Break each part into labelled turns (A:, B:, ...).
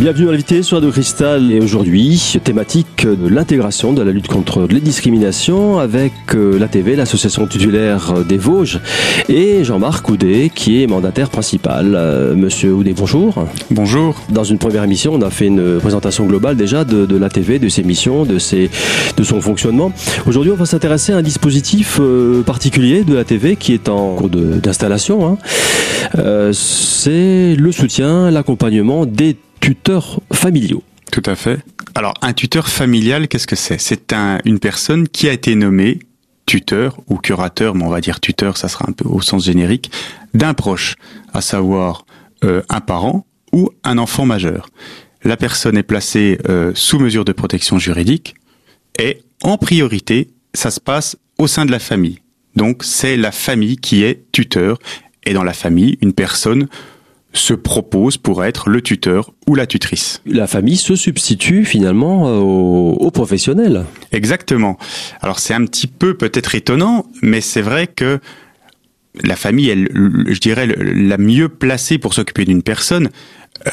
A: Bienvenue à l'invité sur Radio Cristal et aujourd'hui, thématique de l'intégration de la lutte contre les discriminations avec euh, l'ATV, l'association titulaire des Vosges, et Jean-Marc Houdet qui est mandataire principal. Euh, Monsieur Houdet, bonjour.
B: Bonjour.
A: Dans une première émission, on a fait une présentation globale déjà de, de l'ATV, de ses missions, de, ses, de son fonctionnement. Aujourd'hui, on va s'intéresser à un dispositif euh, particulier de l'ATV qui est en cours d'installation. Hein. Euh, C'est le soutien, l'accompagnement des tuteurs familiaux.
B: Tout à fait. Alors, un tuteur familial, qu'est-ce que c'est? C'est un, une personne qui a été nommée tuteur ou curateur, mais on va dire tuteur, ça sera un peu au sens générique, d'un proche, à savoir euh, un parent ou un enfant majeur. La personne est placée euh, sous mesure de protection juridique et en priorité, ça se passe au sein de la famille. Donc, c'est la famille qui est tuteur et dans la famille, une personne se propose pour être le tuteur ou la tutrice.
A: La famille se substitue finalement euh, aux, aux professionnels.
B: Exactement. Alors c'est un petit peu peut-être étonnant, mais c'est vrai que la famille est, le- je dirais, la mieux placée pour s'occuper d'une personne.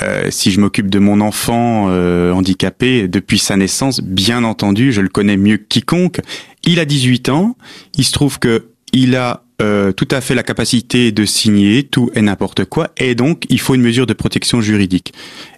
B: Euh, si je m'occupe de mon enfant euh, handicapé depuis sa naissance, bien entendu, je le connais mieux que quiconque. Il a 18 ans. Il se trouve que il a euh, tout à fait la capacité de signer tout et n'importe quoi, et donc il faut une mesure de protection juridique.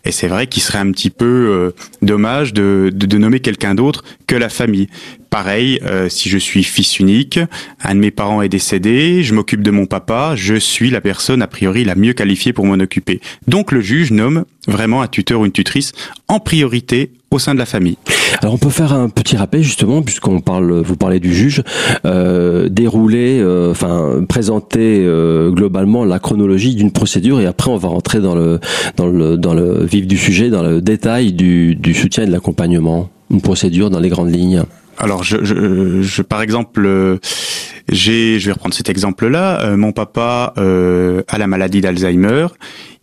B: Et c'est vrai qu'il serait un petit peu euh, dommage de, de, de nommer quelqu'un d'autre que la famille. Pareil, euh, si je suis fils unique, un de mes parents est décédé, je m'occupe de mon papa, je suis la personne a priori la mieux qualifiée pour m'en occuper. Donc le juge nomme vraiment un tuteur ou une tutrice en priorité au sein de la famille.
A: Alors on peut faire un petit rappel justement puisqu'on parle, vous parlez du juge, euh, dérouler, euh, enfin présenter globalement la chronologie d'une procédure et après on va rentrer dans le dans le dans le vif du sujet, dans le détail du, du soutien et de l'accompagnement. Une procédure dans les grandes lignes.
B: Alors, je, je, je par exemple, euh, j'ai, je vais reprendre cet exemple-là. Euh, mon papa euh, a la maladie d'Alzheimer.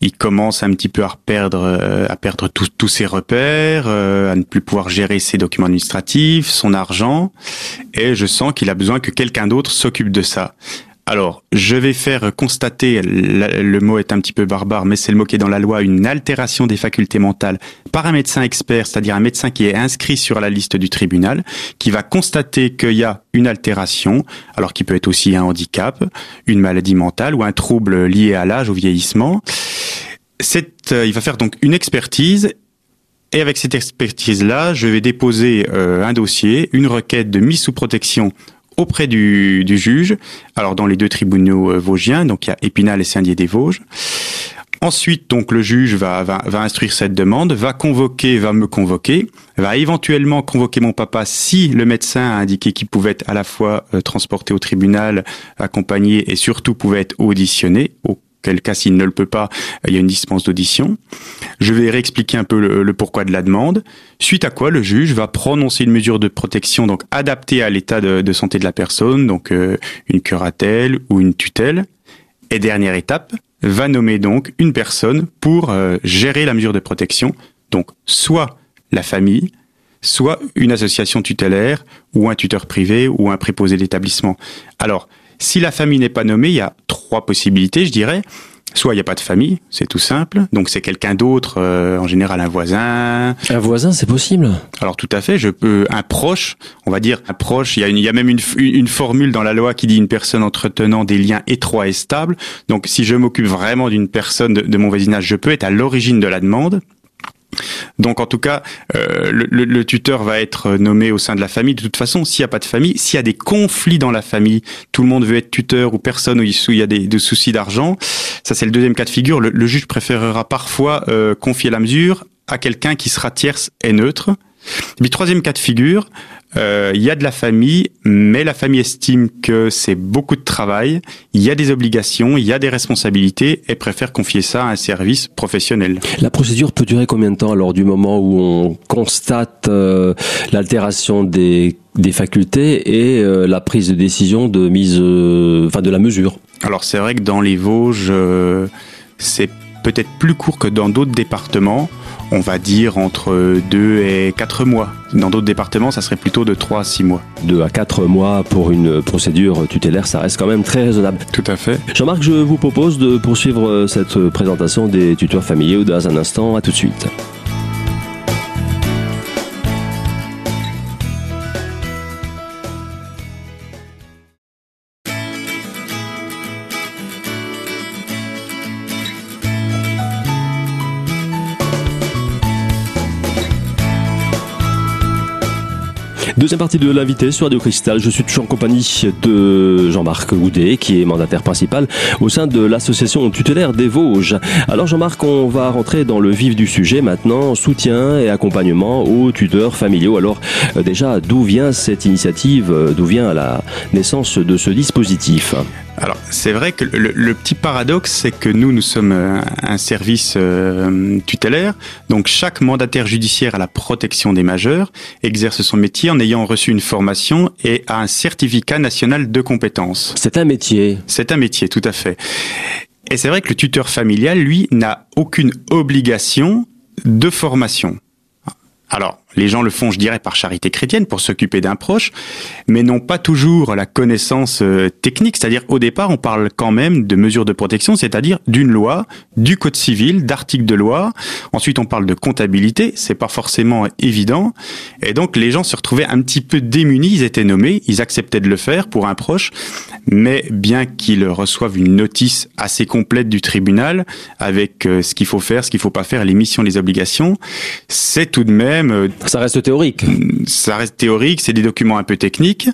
B: Il commence un petit peu à perdre, euh, à perdre tous ses repères, à ne plus pouvoir gérer ses documents administratifs, son argent, et je sens qu'il a besoin que quelqu'un d'autre s'occupe de ça. Alors, je vais faire constater, le mot est un petit peu barbare, mais c'est le mot qui est dans la loi, une altération des facultés mentales par un médecin expert, c'est-à-dire un médecin qui est inscrit sur la liste du tribunal, qui va constater qu'il y a une altération, alors qui peut être aussi un handicap, une maladie mentale ou un trouble lié à l'âge, au vieillissement. Euh, il va faire donc une expertise et avec cette expertise-là, je vais déposer euh, un dossier, une requête de mise sous protection auprès du, du juge. Alors dans les deux tribunaux euh, vosgiens, donc il y a Épinal et Saint-Dié-des-Vosges. Ensuite, donc le juge va, va, va instruire cette demande, va convoquer, va me convoquer, va éventuellement convoquer mon papa si le médecin a indiqué qu'il pouvait être à la fois euh, transporté au tribunal, accompagné et surtout pouvait être auditionné. Auquel cas, s'il ne le peut pas, il y a une dispense d'audition. Je vais réexpliquer un peu le, pourquoi de la demande. Suite à quoi, le juge va prononcer une mesure de protection donc adaptée à l'état de, de santé de la personne, donc euh, une curatelle ou une tutelle. Et dernière étape, va nommer donc une personne pour euh, gérer la mesure de protection, donc soit la famille, soit une association tutélaire ou un tuteur privé ou un préposé d'établissement. Alors, si la famille n'est pas nommée, il y a trois possibilités, je dirais. Soit il n'y a pas de famille, c'est tout simple, donc c'est quelqu'un d'autre, euh, en général un voisin,
A: Un voisin, c'est possible.
B: alors tout à fait, je peux un proche, on va dire un proche. Il y a, une, il y a même une, une formule dans la loi qui dit une personne entretenant des liens étroits et stables. Donc si je m'occupe vraiment d'une personne de, de mon voisinage, je peux être à l'origine de la demande. Donc en tout cas, euh, le, tuteur va être nommé au sein de la famille. De toute façon, s'il n'y a pas de famille, s'il y a des conflits dans la famille, tout le monde veut être tuteur ou personne où il y a des, soucis d'argent, ça c'est le deuxième cas de figure. Le, le juge préférera parfois euh, confier la mesure à quelqu'un qui sera tierce et neutre. Et puis troisième cas de figure, euh, il y a de la famille, mais la famille estime que c'est beaucoup de travail, il y a des obligations, il y a des responsabilités et préfère confier ça à un service professionnel.
A: La procédure peut durer combien de temps alors du moment où on constate euh, l'altération des, des facultés et euh, la prise de décision de mise, enfin de la mesure?
B: Alors c'est vrai que dans les Vosges, c'est peut-être plus court que dans d'autres départements. On va dire entre 2 et 4 mois. Dans d'autres départements, ça serait plutôt de 3 à 6 mois.
A: Deux à quatre mois pour une procédure tutélaire, ça reste quand même très raisonnable.
B: Tout à fait.
A: Jean-Marc, je vous propose de poursuivre euh, cette présentation des tuteurs familiaux dans un instant. À tout de suite. Deuxième partie de l'invité sur Radio Cristal. Je suis toujours en compagnie de Jean-Marc Goudet, qui est mandataire principal au sein de l'association tutélaire des Vosges. Alors Jean-Marc, on va rentrer dans le vif du sujet maintenant. Soutien et accompagnement aux tuteurs familiaux. Alors euh, déjà, d'où vient cette initiative euh, D'où vient la naissance de ce dispositif?
B: Alors c'est vrai que le, petit paradoxe, c'est que nous, nous sommes euh, un service euh, tutélaire, donc chaque mandataire judiciaire à la protection des majeurs exerce son métier en ayant reçu une formation et a un certificat national de compétences.
A: C'est un métier.
B: C'est un métier, tout à fait. Et c'est vrai que le tuteur familial, lui, n'a aucune obligation de formation. Alors, les gens le font, je dirais, par charité chrétienne pour s'occuper d'un proche, mais n'ont pas toujours la connaissance euh, technique. C'est-à-dire, au départ, on parle quand même de mesures de protection, c'est-à-dire d'une loi, du code civil, d'articles de loi. Ensuite, on parle de comptabilité. C'est pas forcément évident. Et donc, les gens se retrouvaient un petit peu démunis. Ils étaient nommés, ils acceptaient de le faire pour un proche, mais bien qu'ils reçoivent une notice assez complète du tribunal avec euh, ce qu'il faut faire, ce qu'il faut pas faire, les missions, les obligations, c'est tout de même euh,
A: ça reste théorique.
B: Ça reste théorique, c'est des documents un peu techniques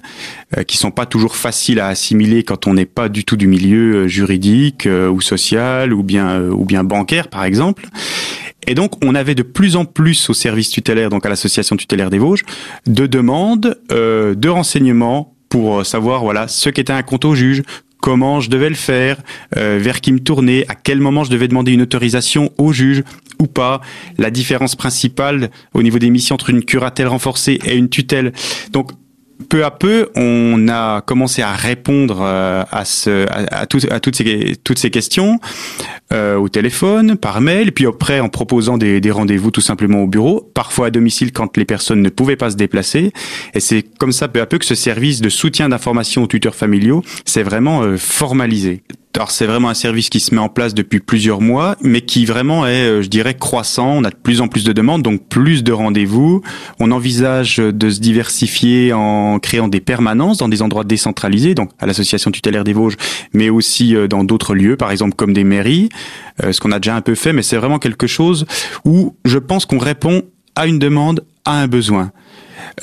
B: euh, qui sont pas toujours faciles à assimiler quand on n'est pas du tout du milieu euh, juridique euh, ou social ou bien ou bien bancaire par exemple. Et donc, on avait de plus en plus au service tutélaire, donc à l'association tutélaire des Vosges, de demandes, euh, de renseignements pour savoir voilà ce qu'était un compte au juge, comment je devais le faire, euh, vers qui me tourner, à quel moment je devais demander une autorisation au juge ou pas, la différence principale au niveau des missions entre une curatelle renforcée et une tutelle. Donc peu à peu, on a commencé à répondre euh, à, ce, à, toutes, ces, toutes ces questions euh, au téléphone, par mail, puis après en proposant des, des rendez-vous tout simplement au bureau, parfois à domicile quand les personnes ne pouvaient pas se déplacer. Et c'est comme ça peu à peu que ce service de soutien d'information aux tuteurs familiaux s'est vraiment euh, formalisé. Alors c'est vraiment un service qui se met en place depuis plusieurs mois, mais qui vraiment est, euh, je dirais, croissant. On a de plus en plus de demandes, donc plus de rendez-vous. On envisage de se diversifier en créant des permanences dans des endroits décentralisés, donc à l'association tutélaire des Vosges, mais aussi euh, dans d'autres lieux, par exemple comme des mairies, euh, ce qu'on a déjà un peu fait, mais c'est vraiment quelque chose où je pense qu'on répond à une demande, à un besoin.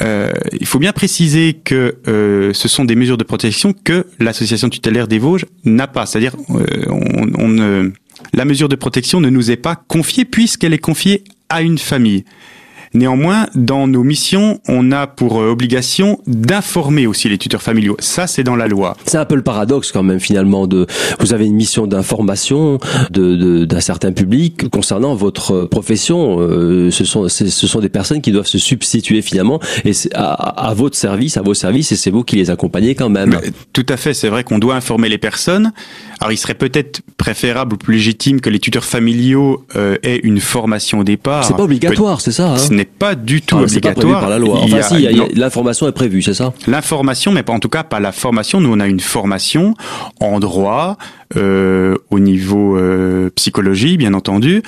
B: Euh, il faut bien préciser que euh, ce sont des mesures de protection que l'association tutélaire des Vosges n'a pas. C'est-à-dire, euh, on, on la mesure de protection ne nous est pas confiée puisqu'elle est confiée à une famille. Néanmoins, dans nos missions, on a pour euh, obligation d'informer aussi les tuteurs familiaux. Ça, c'est dans la loi.
A: C'est un peu le paradoxe quand même finalement de vous avez une mission d'information de, d'un certain public concernant votre profession. Euh, ce sont ce sont des personnes qui doivent se substituer finalement et à, à, votre service, à vos services et c'est vous qui les accompagnez quand même.
B: tout à fait. C'est vrai qu'on doit informer les personnes. Alors, il serait peut-être préférable ou plus légitime que les tuteurs familiaux euh, aient une formation au départ.
A: C'est pas obligatoire, c'est ça. Hein
B: n'est pas du tout obligatoire. Pas prévu
A: par la loi. Enfin, si, l'information est prévue, c'est ça?
B: L'information, mais pas en tout cas pas la formation. Nous, on a une formation en droit, euh, au niveau euh, psychologie, bien entendu,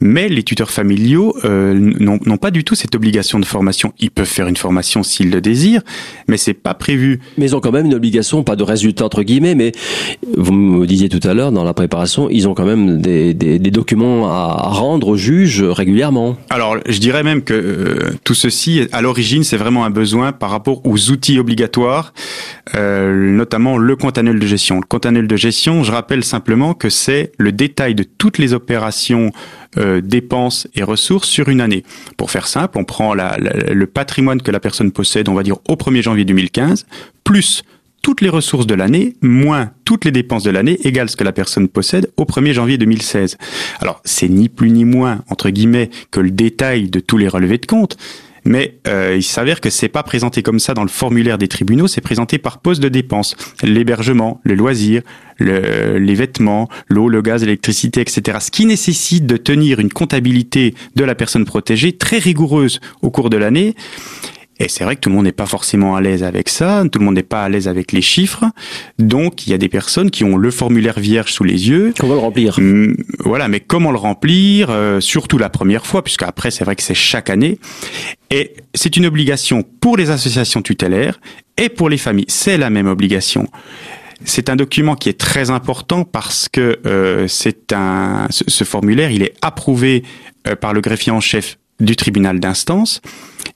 B: mais les tuteurs familiaux euh, n'ont pas du tout cette obligation de formation. Ils peuvent faire une formation s'ils le désirent, mais c'est pas prévu.
A: Mais ils ont quand même une obligation, pas de résultat entre guillemets, mais vous me disiez tout à l'heure dans la préparation, ils ont quand même des, des, des documents à rendre au juge régulièrement.
B: Alors, je dirais même que euh, tout ceci, à l'origine, c'est vraiment un besoin par rapport aux outils obligatoires, euh, notamment le compte annuel de gestion. Le compte annuel de gestion, je rappelle simplement que c'est le détail de toutes les opérations euh, dépenses et ressources sur une année. Pour faire simple, on prend le patrimoine que la personne possède, on va dire au 1er janvier 2015, plus toutes les ressources de l'année, moins toutes les dépenses de l'année, égale ce que la personne possède au 1er janvier 2016. Alors, c'est ni plus ni moins, entre guillemets, que le détail de tous les relevés de compte, mais euh, il s'avère que c'est pas présenté comme ça dans le formulaire des tribunaux, c'est présenté par poste de dépenses. L'hébergement, le loisir, le, les vêtements, l'eau, le gaz, l'électricité, etc. Ce qui nécessite de tenir une comptabilité de la personne protégée très rigoureuse au cours de l'année et c'est vrai que tout le monde n'est pas forcément à l'aise avec ça, tout le monde n'est pas à l'aise avec les chiffres. Donc il y a des personnes qui ont le formulaire vierge sous les yeux.
A: Comment le remplir
B: hum, Voilà, mais comment le remplir euh, Surtout la première fois, puisque après c'est vrai que c'est chaque année. Et c'est une obligation pour les associations tutélaires et pour les familles. C'est la même obligation. C'est un document qui est très important parce que euh, c'est un ce, formulaire, il est approuvé euh, par le greffier en chef du tribunal d'instance.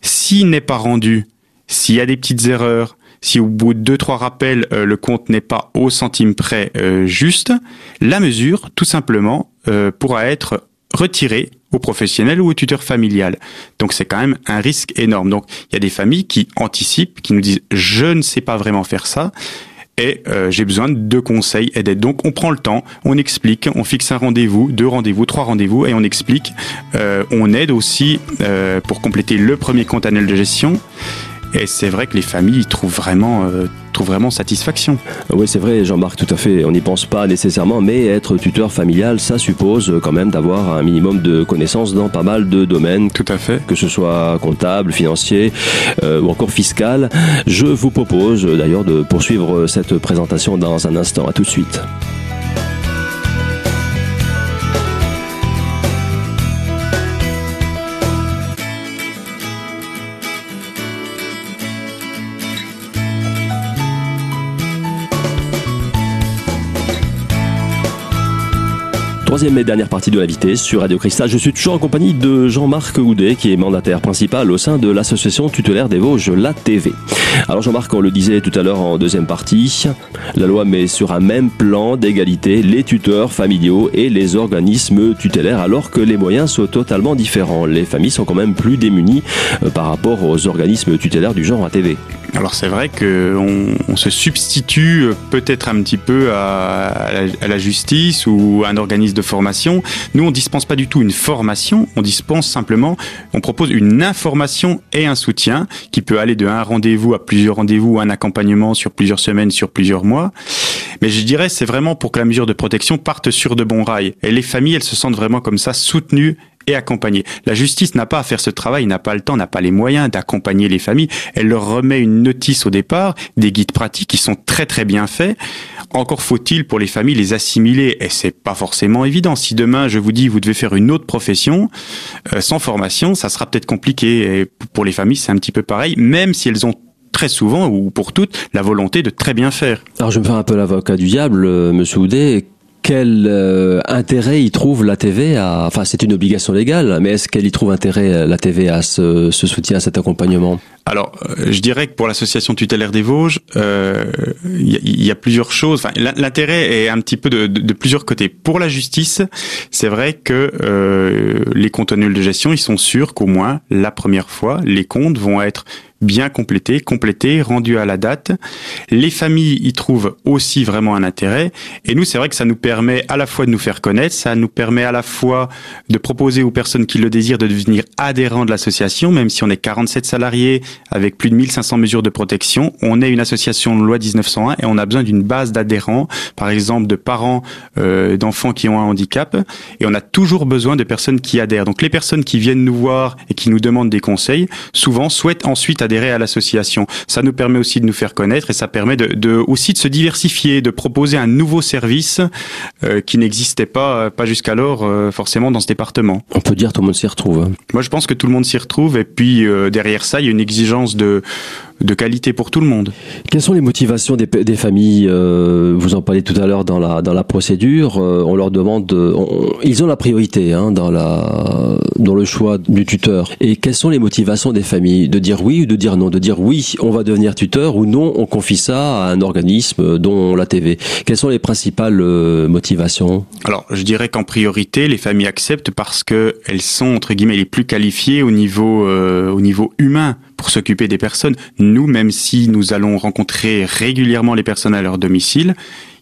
B: S'il n'est pas rendu, S'il y a des petites erreurs, si au bout de deux trois rappels euh, le compte n'est pas au centime près euh, juste, la mesure tout simplement euh, pourra être retirée au professionnel ou au tuteur familial. Donc c'est quand même un risque énorme. Donc il y a des familles qui anticipent, qui nous disent je ne sais pas vraiment faire ça et j'ai besoin de conseils et d'aide. Donc on prend le temps, on explique, on fixe un rendez-vous, deux rendez-vous, trois rendez-vous et on explique. on aide aussi pour compléter le premier compte annuel de gestion et c'est vrai que les familles trouvent vraiment, euh, trouvent vraiment satisfaction.
A: Oui, c'est vrai, Jean-Marc, tout à fait. On n'y pense pas nécessairement, mais être tuteur familial, ça suppose quand même d'avoir un minimum de connaissances dans pas mal de domaines.
B: Tout à fait.
A: Que ce soit comptable, financier euh, ou encore fiscal. Je vous propose d'ailleurs de poursuivre cette présentation dans un instant. À tout de suite. Troisième et dernière partie de vitesse sur Radio Cristal. Je suis toujours en compagnie de Jean-Marc Houdet, qui est mandataire principal au sein de l'association tutélaire des Vosges, la TV. Alors Jean-Marc, on le disait tout à l'heure en deuxième partie, la loi met sur un même plan d'égalité les tuteurs familiaux et les organismes tutélaires, alors que les moyens sont totalement différents. Les familles sont quand même plus démunies euh, par rapport aux organismes tutélaires du genre ATV.
B: Alors c'est vrai qu'on on se substitue peut-être un petit peu à, à, la, justice ou à un organisme de formation. Nous, on dispense pas du tout une formation, on dispense simplement, on propose une information et un soutien qui peut aller de un rendez-vous à plusieurs rendez-vous, un accompagnement sur plusieurs semaines, sur plusieurs mois. Mais je dirais, c'est vraiment pour que la mesure de protection parte sur de bons rails. Et les familles, elles se sentent vraiment comme ça soutenues et accompagner. La justice n'a pas à faire ce travail, n'a pas le temps, n'a pas les moyens d'accompagner les familles. Elle leur remet une notice au départ, des guides pratiques qui sont très très bien faits. Encore faut-il pour les familles les assimiler et c'est pas forcément évident. Si demain je vous dis vous devez faire une autre profession euh, sans formation, ça sera peut-être compliqué. Et pour les familles c'est un petit peu pareil, même si elles ont très souvent ou pour toutes la volonté de très bien faire.
A: Alors je me fais un peu l'avocat du diable, euh, Monsieur Houdet quel euh, intérêt y trouve la TV à, enfin c'est une obligation légale, mais est-ce qu'elle y trouve intérêt euh, la TV à ce, soutien, à cet accompagnement?
B: Alors, euh, je dirais que pour l'association tutélaire des Vosges, il y, a plusieurs choses. L'intérêt est un petit peu de, plusieurs côtés. Pour la justice, c'est vrai que euh, les comptes annuels de gestion, ils sont sûrs qu'au moins la première fois, les comptes vont être bien complété, complété, rendu à la date. Les familles y trouvent aussi vraiment un intérêt. Et nous, c'est vrai que ça nous permet à la fois de nous faire connaître, ça nous permet à la fois de proposer aux personnes qui le désirent de devenir adhérents de l'association, même si on est 47 salariés avec plus de 1500 mesures de protection. On est une association de loi 1901 et on a besoin d'une base d'adhérents, par exemple de parents euh, d'enfants qui ont un handicap. Et on a toujours besoin de personnes qui adhèrent. Donc les personnes qui viennent nous voir et qui nous demandent des conseils, souvent souhaitent ensuite adhérer à l'association. Ça nous permet aussi de nous faire connaître et ça permet de, de aussi de se diversifier, de proposer un nouveau service euh, qui n'existait pas pas jusqu'alors euh, forcément dans ce département.
A: On peut dire tout le monde s'y retrouve. Hein.
B: Moi je pense que tout le monde s'y retrouve et puis euh, derrière ça il y a une exigence de de qualité pour tout le monde.
A: Quelles sont les motivations des, des familles euh, Vous en parlez tout à l'heure dans la dans la procédure. Euh, on leur demande, on, ils ont la priorité hein, dans la dans le choix du tuteur. Et quelles sont les motivations des familles De dire oui ou de dire non De dire oui, on va devenir tuteur ou non, on confie ça à un organisme dont la TV. Quelles sont les principales euh, motivations?
B: Alors, je dirais qu'en priorité, les familles acceptent parce que elles sont entre guillemets les plus qualifiées au niveau euh, au niveau humain pour s'occuper des personnes. Nous, même si nous allons rencontrer régulièrement les personnes à leur domicile,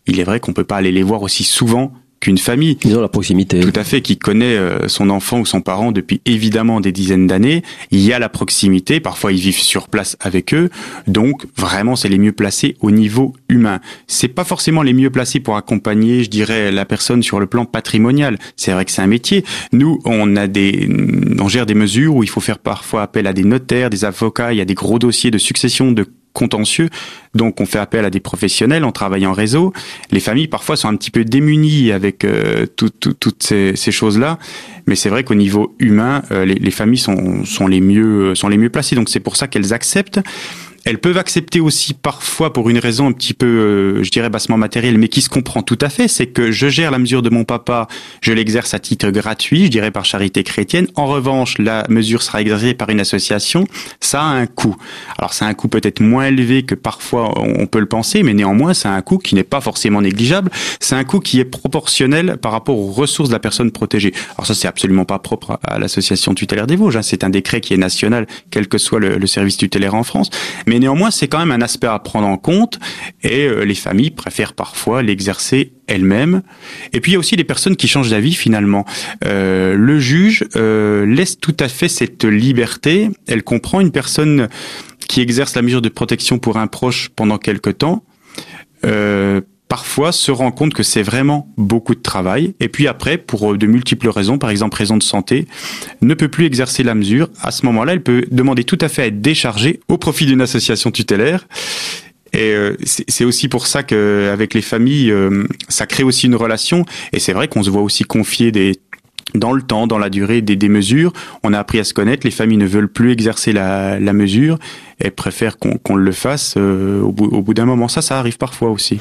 B: il est vrai qu'on peut pas aller les voir aussi souvent qu'une famille.
A: Ils ont la proximité.
B: Tout à fait, qui connaît euh, son enfant ou son parent depuis évidemment des dizaines d'années. Il y a la proximité, parfois ils vivent sur place avec eux, donc vraiment c'est les mieux placés au niveau humain. C'est pas forcément les mieux placés pour accompagner, je dirais, la personne sur le plan patrimonial. C'est vrai que c'est un métier. Nous, on a des, on gère des mesures où il faut faire parfois appel à des notaires, des avocats, il y a des gros dossiers de succession de contentieux. Donc on fait appel à des professionnels, on travaille en réseau. Les familles parfois sont un petit peu démunies avec euh, tout, tout, toutes ces, ces choses-là, mais c'est vrai qu'au niveau humain, euh, les, les, familles sont, sont les mieux sont les mieux placées. Donc c'est pour ça qu'elles acceptent. Elles peuvent accepter aussi parfois pour une raison un petit peu, euh, je dirais, bassement matérielle, mais qui se comprend tout à fait, c'est que je gère la mesure de mon papa, je l'exerce à titre gratuit, je dirais par charité chrétienne. En revanche, la mesure sera exercée par une association. Ça a un coût. Alors, c'est un coût peut-être moins élevé que parfois on peut le penser, mais néanmoins, c'est un coût qui n'est pas forcément négligeable. C'est un coût qui est proportionnel par rapport aux ressources de la personne protégée. Alors ça, c'est absolument pas propre à l'association tutélaire des Vosges. Hein. C'est un décret qui est national, quel que soit le, le service tutélaire en France. Mais néanmoins, c'est quand même un aspect à prendre en compte et euh, les familles préfèrent parfois l'exercer elles-mêmes. Et puis il y a aussi des personnes qui changent d'avis finalement. Euh, le juge euh, laisse tout à fait cette liberté. Elle comprend une personne qui exerce la mesure de protection pour un proche pendant quelque temps. Parfois se rend compte que c'est vraiment beaucoup de travail et puis après pour euh, de multiples raisons par exemple raison de santé ne peut plus exercer la mesure à ce moment-là elle peut demander tout à fait à être déchargée au profit d'une association tutélaire et euh, c'est aussi pour ça qu'avec les familles, euh, ça crée aussi une relation. Et c'est vrai qu'on se voit aussi confier des dans le temps, dans la durée des, des, mesures. On a appris à se connaître. Les familles ne veulent plus exercer la, la mesure et préfèrent qu'on le fasse euh, au bout, au bout d'un moment. Ça, ça arrive parfois aussi.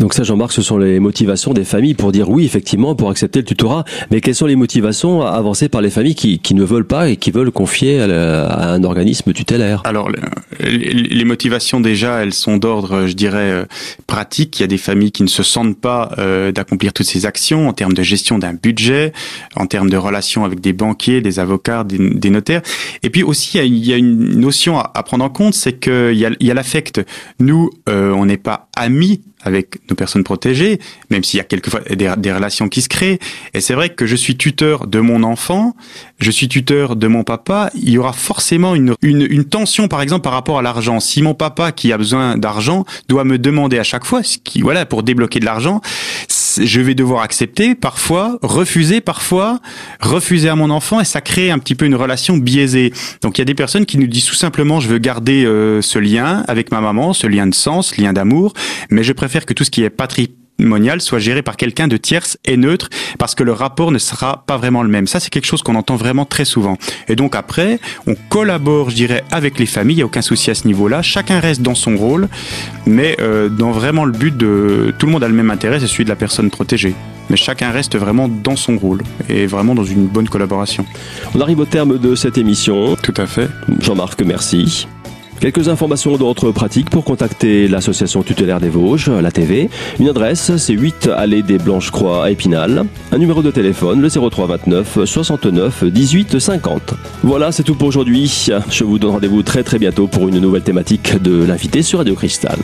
A: Donc ça, Jean-Marc, ce sont les motivations des familles pour dire oui, effectivement, pour accepter le tutorat. Mais quelles sont les motivations avancées par les familles qui, qui ne veulent pas et qui veulent confier à, un organisme tutélaire
B: Alors, les, les, motivations déjà, elles sont d'ordre, je dirais, euh, pratique. Il y a des familles qui ne se sentent pas euh, d'accomplir toutes ces actions en termes de gestion d'un budget, en termes de relations avec des banquiers, des avocats, des, des notaires. Et puis aussi, il y a une notion à, à prendre compte, c'est qu'il y a, y a l'affect. Nous, euh, on n'est pas amis avec nos personnes protégées, même s'il y a quelquefois des, relations qui se créent. Et c'est vrai que je suis tuteur de mon enfant, je suis tuteur de mon papa. Il y aura forcément une, une tension, par exemple, par rapport à l'argent. Si mon papa, qui a besoin d'argent, doit me demander à chaque fois, ce qui, voilà, pour débloquer de l'argent, je vais devoir accepter parfois, refuser parfois, refuser à mon enfant, et ça crée un petit peu une relation biaisée. Donc il y a des personnes qui nous disent tout simplement, je veux garder euh, ce lien avec ma maman, ce lien de sens, ce lien d'amour, mais je préfère que tout ce qui est patrimonial soit géré par quelqu'un de tierce et neutre parce que le rapport ne sera pas vraiment le même. Ça, c'est quelque chose qu'on entend vraiment très souvent. Et donc après, on collabore, je dirais, avec les familles. Il n'y a aucun souci à ce niveau-là. Chacun reste dans son rôle, mais euh, dans vraiment le but de tout le monde a le même intérêt, c'est celui de la personne protégée. Mais chacun reste vraiment dans son rôle et vraiment dans une bonne collaboration.
A: On arrive au terme de cette émission.
B: Tout à fait.
A: Jean-Marc, merci. Quelques informations d'ordre pratique pour contacter l'association tutélaire des Vosges, la TV. Une adresse, c'est 8 allée des Blanches-Croix à Épinal. Un numéro de téléphone, le 03 29 69 18 50. Voilà, c'est tout pour aujourd'hui. Je vous donne rendez-vous très très bientôt pour une nouvelle thématique de l'invité sur Radio Cristal.